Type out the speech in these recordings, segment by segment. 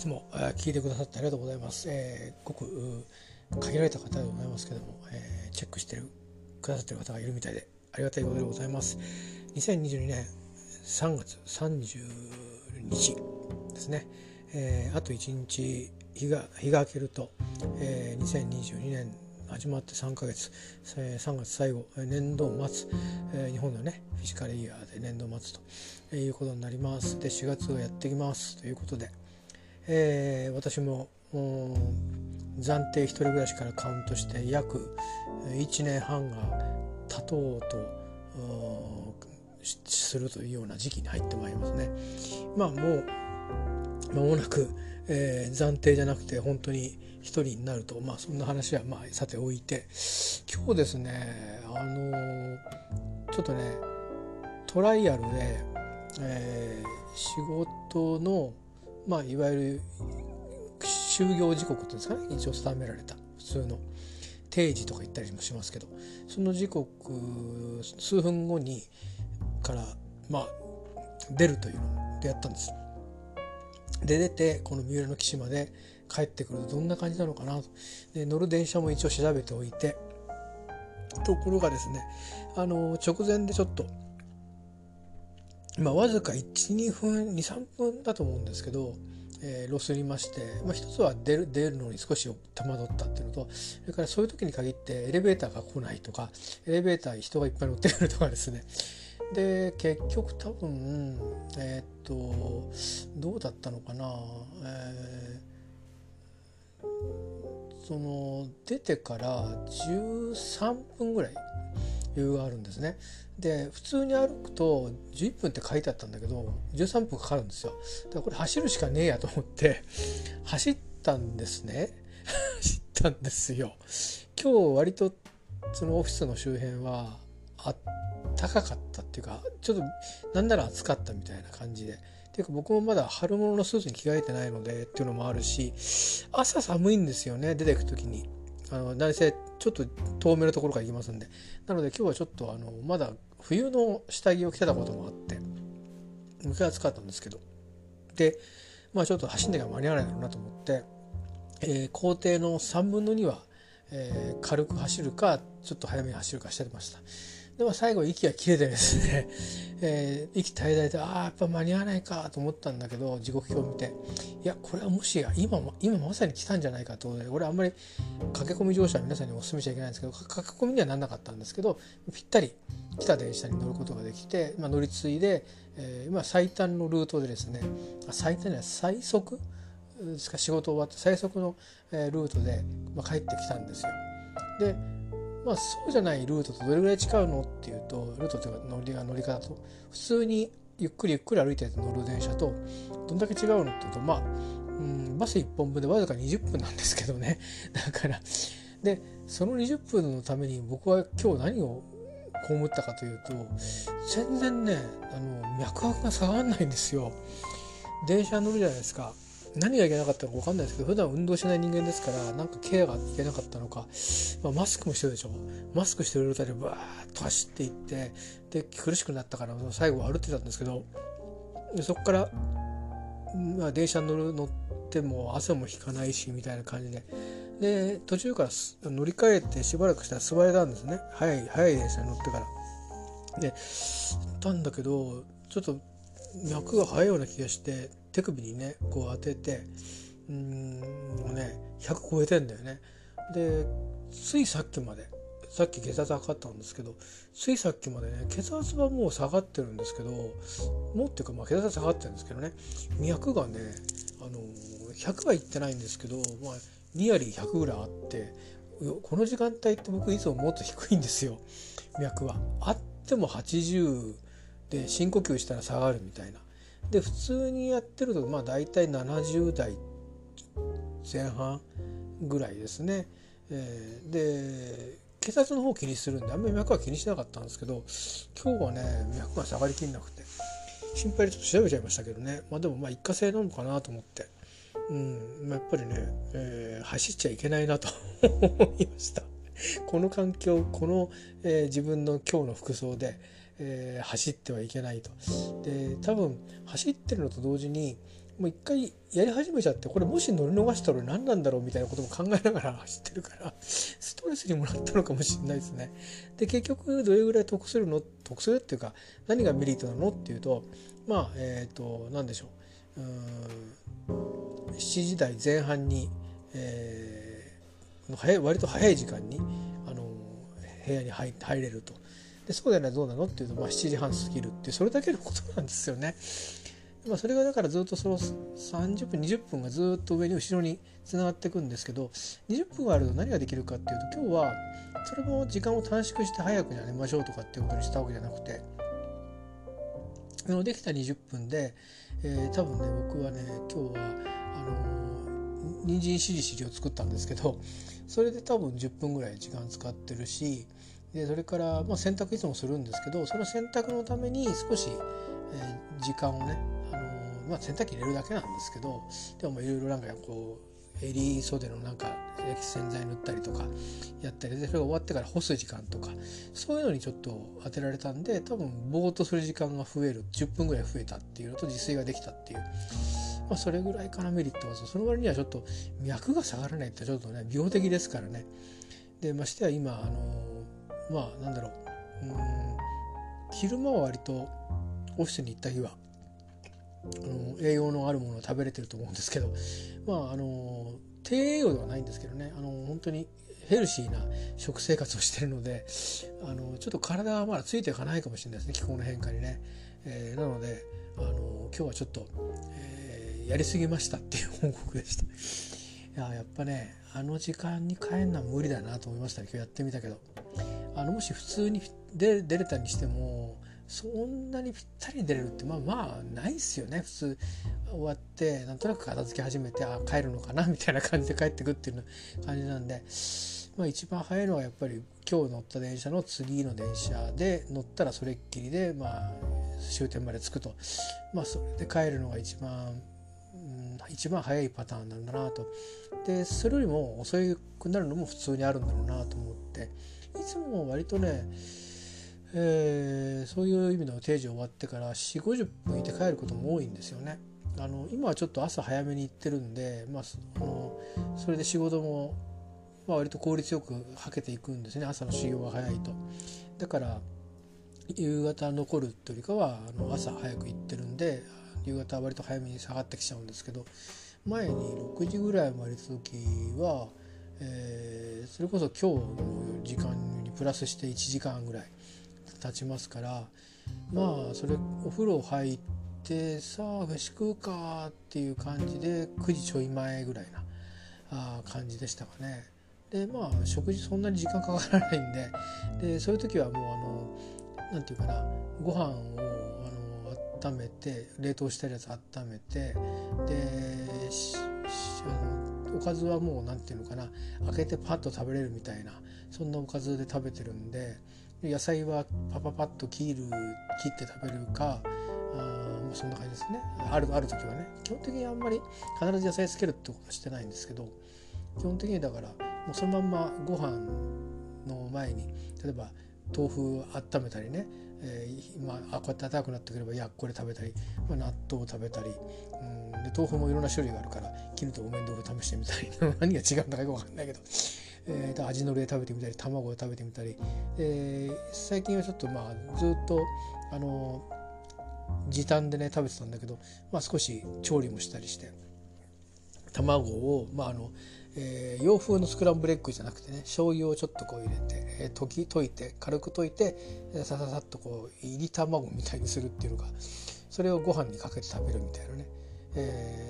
つも聞いてくださってありがとうございます。えー、ごく限られた方でございますけども、えー、チェックしてるくださってる方がいるみたいでありがたいことでございます。2022年3月30日ですね。えー、あと1日日が日が明けると、えー、2022年始まって3ヶ月、えー、3月最後年度末、えー、日本のねフィジカルイヤーで年度末ということになりますで4月をやってきますということで、えー、私も暫定一人暮らしからカウントして約1年半が経とうとするというような時期に入ってまいりますね。まあもう間もなく、えー、暫定じゃなくて本当に一人になるとまあそんな話はまあさておいて今日ですねあのー、ちょっとねトライアルで、えー、仕事のまあいわゆる就業時刻っていうんですかね。一応定められた。普通の。定時とか言ったりもしますけど。その時刻数分後にからまあ出るというのでやったんです。で出てこの三浦の岸まで帰ってくるとどんな感じなのかなと。で乗る電車も一応調べておいて。ところがですねあの直前でちょっとまあわずか12分23分だと思うんですけど、えー、ロスりまして、まあ、一つは出る出るのに少し戸惑ったっていうのとそれからそういう時に限ってエレベーターが来ないとかエレベーター人がいっぱい乗ってくるとかですね。で結局多分えっ、とどうだったのかな、えー、その出てから13分ぐらい余裕があるんですねで普通に歩くと11分って書いてあったんだけど13分かかるんですよだからこれ走るしかねえやと思って走ったんですね 走ったんですよ今日割とそのオフィスの周辺はあ高かかったっていうかちょっとなんなら暑かったみたいな感じで。ていうか僕もまだ春物のスーツに着替えてないのでっていうのもあるし朝寒いんですよね出てく時に。あの何せちょっと遠めのところから行きますんでなので今日はちょっとあのまだ冬の下着を着てたこともあって向かい暑かったんですけどでまあちょっと走んなきゃ間に合わないだろうなと思って、えー、工程の3分の2は、えー、軽く走るかちょっと早めに走るかしてました。でも最後息が切れてですね、えー、息絶え絶えてああやっぱ間に合わないかと思ったんだけど時刻表を見ていやこれはもしや今今まさに来たんじゃないかと俺あんまり駆け込み乗車は皆さんにお勧めしちゃいけないんですけど駆け込みにはなんなかったんですけどぴったり来た電車に乗ることができて、まあ、乗り継いで、えー、今最短のルートでですね最短には最速ですか仕事終わって最速の、ルートで、まあ、帰ってきたんですよ。でまあそうじゃないルートとどれぐらい違うのっていうとルートというか乗り乗り方と普通にゆっくりゆっくり歩いて乗る電車とどんだけ違うのっていうとまあ、うん、バス1本分でわずか20分なんですけどね だからでその20分のために僕は今日何を被ったかというと全然ねあの脈拍が下がらないんですよ。電車乗るじゃないですか何がいけなかったのか分かんないですけど普段運動しない人間ですからなんかケアがいけなかったのか、まあ、マスクもしてるでしょ。マスクしてる状態でバーッと走っていってで苦しくなったから最後は歩ってたんですけどでそこから、まあ、電車に乗る乗っても汗も引かないしみたいな感じで。で途中から乗り換えてしばらくしたら座れたんですね。早い早い電車に乗ってから。でたんだけどちょっと脈が速いような気がして手首にねこう当ててうんね100超えてんだよね。でついさっきまでさっき血圧測ったんですけどついさっきまでね血圧はもう下がってるんですけどもっていうかまあ血圧は下がってるんですけどね脈がねあの100はいってないんですけど、まあ、2割100ぐらいあってこの時間帯って僕いつももっと低いんですよ脈は。あっても80で深呼吸したら下がるみたいな。で普通にやってるとまあ大体70代前半ぐらいですね。えー、で血圧の方気にするんであんまり脈は気にしなかったんですけど今日はね脈が下がりきんなくて心配でちょっと調べちゃいましたけどねまあでもまあ一過性なのかなと思って、うん、やっぱりね、えー、走っちゃいけないなと 思いました。この環境この、えー、自分の今日の服装で、えー、走ってはいけないと。で多分走ってるのと同時にもう一回やり始めちゃってこれもし乗り逃したら何なんだろうみたいなことも考えながら 走ってるからストレスにもらったのかもしれないですね。で結局どれぐらい得するの？得するっていうか何がメリットなのっていうとまあえっ、ー、と何でしょううん7時台前半に、えー、早割と早い時間にあの部屋に入入れると。でそうでないどうなのっていうと、まあ、7時半過ぎるってそれだけのことなんですよね。まあ、それがだからずっとその30分20分がずっと上に後ろにつながっていくんですけど20分あると何ができるかっていうと今日はそれも時間を短縮して早くに寝ましょうとかっていうことにしたわけじゃなくてできた20分で、えー、多分ね僕はね今日はあのー、人参しりしりを作ったんですけどそれで多分10分ぐらい時間使ってるしでそれから、まあ、洗濯いつもするんですけどその洗濯のために少し、えー、時間をねあのまあ、洗濯機入れるだけなんですけどでもいろいろなんかこう襟袖のなんか洗剤塗ったりとかやったりでそれが終わってから干す時間とかそういうのにちょっと当てられたんで多分ぼーっとする時間が増える10分ぐらい増えたっていうのと自炊ができたっていう、まあ、それぐらいかなメリットはその割にはちょっと脈が下がらないってちょっとね病的ですからね。でましては今あのまあなんだろううん昼間は割とオフィスに行った日はあの栄養のあるものを食べれてると思うんですけどまああの低栄養ではないんですけどねあの本当にヘルシーな食生活をしてるのであのちょっと体はまだついていかないかもしれないですね気候の変化にね。えー、なのであの今日はちょっと、えー、やりすぎましたっていう報告でした。いややっぱねあの時間に帰るのは無理だなと思いましたね今日やってみたけど。あのもし普通に出れたにしてもそんなにぴったり出れるってまあまあないっすよね。普通終わってなんとなく片付け始めてあ帰るのかなみたいな感じで帰ってくっていう感じなんで、まあ、一番早いのはやっぱり今日乗った電車の次の電車で乗ったらそれっきりでまあ終点まで着くと。まあそれで帰るのが一番、うん、一番早いパターンなんだなと。でそれよりも遅くなるのも普通にあるんだろうなと思って。いつも割とねえー、そういう意味の定時終わってから4 5 0分いて帰ることも多いんですよね。あの今はちょっと朝早めに行ってるんで、まあ、あのそれで仕事も、まあ、割と効率よくはけていくんですね朝の修行が早いと。だから夕方残るというよりかはあの朝早く行ってるんで夕方は割と早めに下がってきちゃうんですけど前に6時ぐらいまでいた時は、えー、それこそ今日の時間にプラスして1時間ぐらい経ちますからまあそれお風呂入ってさあ飯食うかっていう感じで9時ちょい前ぐらいなあ感じでしたかね。でまあ食事そんなに時間かからないんででそういう時はもうあの何て言うかなご飯をあの温めて冷凍したやつ温めてでおかずはもう何て言うのかな開けてパッと食べれるみたいなそんなおかずで食べてるんで野菜はパパパッと切る切って食べるかあもうそんな感じですね。あるある時はね。基本的にあんまり必ず野菜つけるってことはしてないんですけど基本的にだからもうそのまんまご飯の前に例えば豆腐温めたりね、えー、まあ、こうやって温かくなってくればやっこれ食べたり、まあ、納豆を食べたり、うん、で豆腐もいろんな種類があるから絹とお面豆腐試してみたり何が違うんだかよく分かんないけど。えー、味のりで食べてみたり卵を食べてみたり、えー、最近はちょっとまあずっとあの時短でね食べてたんだけど、まあ、少し調理もしたりして。卵を、まああのえー、洋風のスクランブルエッグじゃなくてね醤油をちょっとこう入れて、えー、溶き溶いて軽く溶いてさささっとこう入り卵みたいにするっていうのがそれをご飯にかけて食べるみたいなね、えー、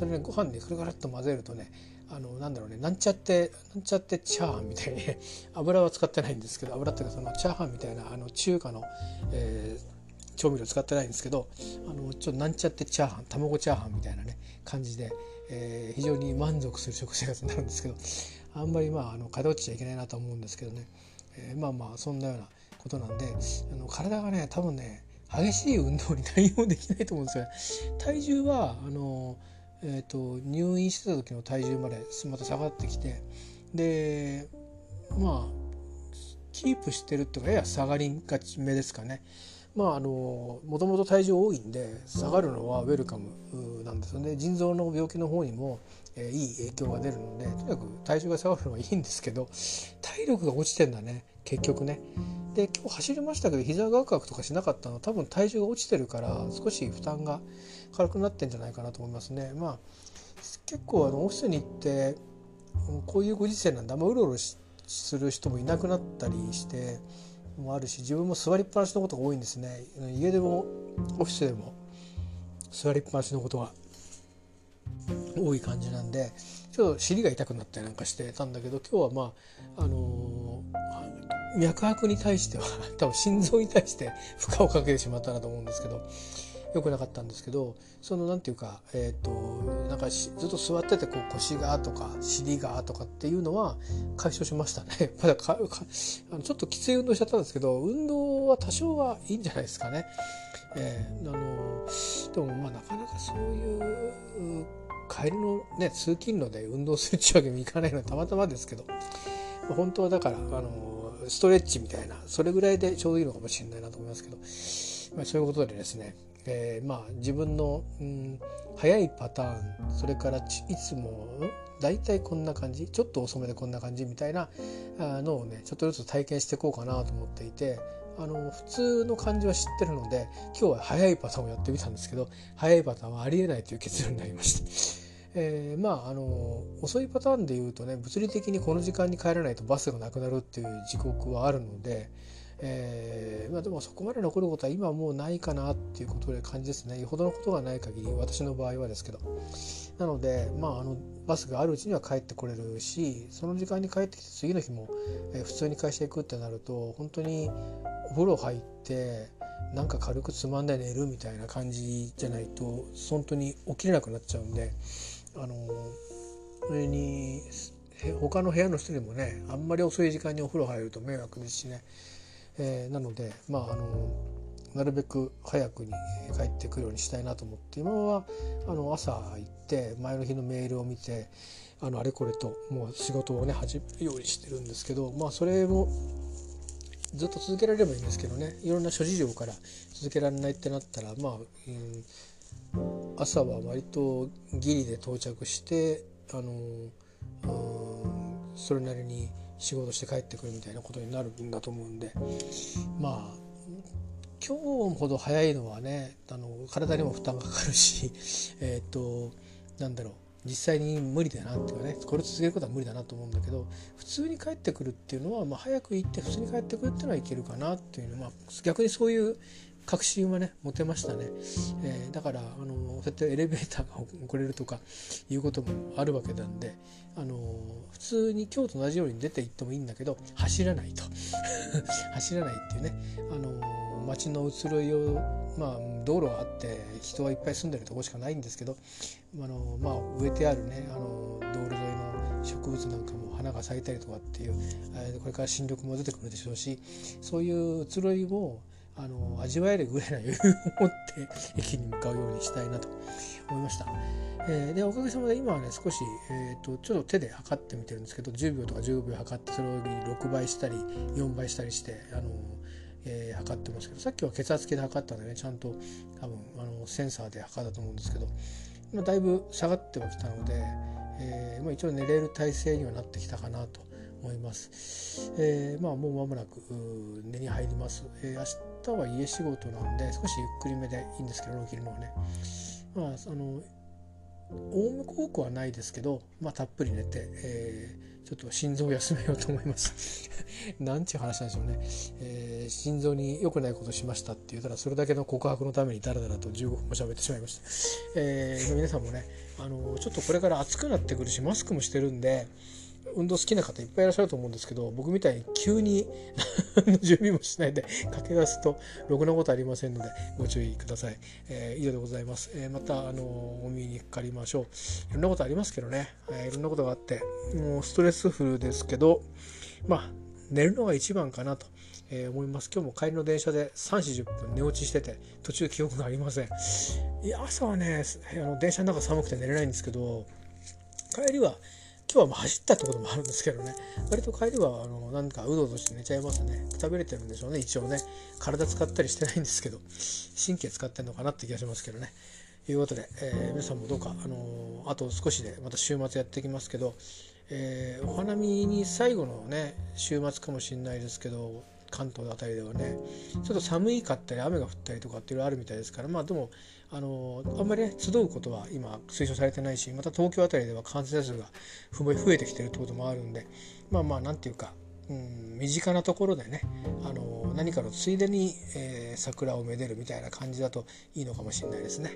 それねご飯にくるくるっと混ぜるとねあのなんだろうねなんちゃってなんちゃってチャーハンみたいに 油は使ってないんですけど油っていうかそのチャーハンみたいなあの中華の、えー、調味料使ってないんですけどあのちょっとなんちゃってチャーハン卵チャーハンみたいなね感じで、えー、非常に満足する食生活になるんですけどあんまりまああの偏っちゃいけないなと思うんですけどね、えー、まあまあそんなようなことなんであの体がね多分ね激しい運動に対応できないと思うんですよね。体重はあのえーと、入院してた時の体重までまた下がってきてでまあキープしてるっていうかやや下がりがちめですかねまああのもともと体重多いんで下がるのはウェルカムなんですよね腎臓の病気の方にも、えー、いい影響が出るのでとにかく体重が下がるのはいいんですけど体力が落ちてんだね結局ね。で今日走りましたけど膝ガクガクとかしなかったのは多分体重が落ちてるから少し負担が軽くなってんじゃないかなと思いますね。まあ結構あのオフィスに行ってこういうご時世なんであんまうろうろする人もいなくなったりしてもあるし自分も座りっぱなしのことが多いんですね家でもオフィスでも座りっぱなしのことが多い感じなんでちょっと尻が痛くなったりなんかしてたんだけど今日はまああのー、脈拍に対しては多分心臓に対して負荷をかけてしまったなと思うんですけど良くなかったんですけどそのなんていうかえっ、ー、となんかずっと座っててこう腰がとか尻がとかっていうのは解消しましたね まだかかあのちょっときつい運動しちゃったんですけど運動は多少はいいんじゃないですかね。えー、あのでもまあなかなかそういう帰りのね通勤路で運動するっていうわけにもいかないのはたまたまですけど、本当はだからあのストレッチみたいなそれぐらいでちょうどいいのかもしれないなと思いますけど、まあ、そういうことでですねえー、まあ自分の、うん、早いパターンそれからいつも大体こんな感じちょっと遅めでこんな感じみたいなのをねちょっとずつ体験していこうかなと思っていてあの普通の感じは知ってるので今日は早いパターンをやってみたんですけど早いパターンはありえないという結論になりました。えー、まああの遅いパターンでいうとね物理的にこの時間に帰らないとバスがなくなるっていう時刻はあるので、えーまあ、でもそこまで残ることは今はもうないかなっていうことで感じですね。よほどのことがない限り私の場合はですけど。なので、まあ、あのバスがあるうちには帰ってこれるしその時間に帰ってきて次の日も、えー、普通に会社行くってなると本当にお風呂入ってなんか軽くつまんで寝るみたいな感じじゃないと本当に起きれなくなっちゃうんであのそれに他の部屋の人にもねあんまり遅い時間にお風呂入ると迷惑ですしね。えー、なのでまああのなるべく早くに帰ってくるようにしたいなと思って今はあの朝行って前の日のメールを見てあのあれこれともう仕事をね始めるようにしてるんですけどまあそれもずっと続けられればいいんですけどねいろんな諸事情から続けられないってなったらまあ、うん、朝は割とギリで到着してあの、うん、それなりに仕事して帰ってくるみたいなことになるんだと思うんでまあ今日ほど早いのはねあの体にも負担がかかるし えっ、となんだろう実際に無理だなっていうかねこれ続けることは無理だなと思うんだけど普通に帰ってくるっていうのは、まあ、早く行って普通に帰ってくるっていうのはいけるかなっていうのは、まあ、逆にそういう確信はね持てましたね、えー、だからあのそうやってエレベーターが遅れるとかいうこともあるわけなんであの普通に今日と同じように出て行ってもいいんだけど走らないと。走らないっていうねあの街の移ろいをまあ道路があって人はいっぱい住んでるとこしかないんですけどあの、まあ、植えてあるねあの道路沿いの植物なんかも花が咲いたりとかっていう、これから新緑も出てくるでしょうしそういう移ろいもあの味わえるぐらいの余裕を持って駅に向かうようにしたいなと思いました。えー、でおかげさまで今はね少し、えーと、ちょっと手で測ってみてるんですけど10秒とか15秒測ってそれを6倍したり4倍したりしてあの、えー、測ってますけどさっきは血圧計で測ったんでねちゃんと多分あのセンサーで測ったと思うんですけど今だいぶ下がってはきたので、えーまあ、一応寝れる体勢にはなってきたかなと思います。えー、まあもう間もなく寝に入ります。えー、明日は家仕事なんで少しゆっくりめでいいんですけど起きるのはね。まああの大向多くはないですけど、まあ、たっぷり寝て、えー、ちょっと心臓を休めようと思います。なんちゅう話なんでしょうね、えー、心臓に良くないことしましたって言ったらそれだけの告白のためにダラダラと15分も喋ってしまいました、えー、皆さんもねあのちょっとこれから暑くなってくるしマスクもしてるんで運動好きな方いっぱいいらっしゃると思うんですけど僕みたいに急に準備もしないで駆け出すとろくなことありませんのでご注意ください、えー、以上でございます、えー、またあのお耳にかかりましょう。いろんなことありますけどね、えー、いろんなことがあってもうストレスフルですけどまあ寝るのが一番かなとえー、思います。今日も帰りの電車で3時10分寝落ちしてて途中記憶がありません。いや朝はねあの電車の中寒くて寝れないんですけど帰りは今日はもう走ったってこともあるんですけどね。割と帰りはあのなんかうどうどして寝ちゃいますね。くたびれてるんでしょうね。一応ね。体使ったりしてないんですけど。神経使ってんのかなって気がしますけどね。ということで、えー、皆さんもどうか、あのー、あと少しでまた週末やっていきますけど、えー、お花見に最後のね週末かもしれないですけど関東あたりではねちょっと寒いかったり雨が降ったりとかっていうのあるみたいですからまあでもあのあんまりね集うことは今推奨されてないしまた東京あたりでは感染者数が増えてきてるってこともあるんでまあまあなんていうか、うん、身近なところでねあの何かのついでに、えー、桜をめでるみたいな感じだといいのかもしれないですね。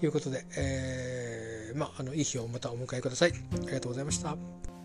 ということで、えー、まああのいい日をまたお迎えください。ありがとうございました。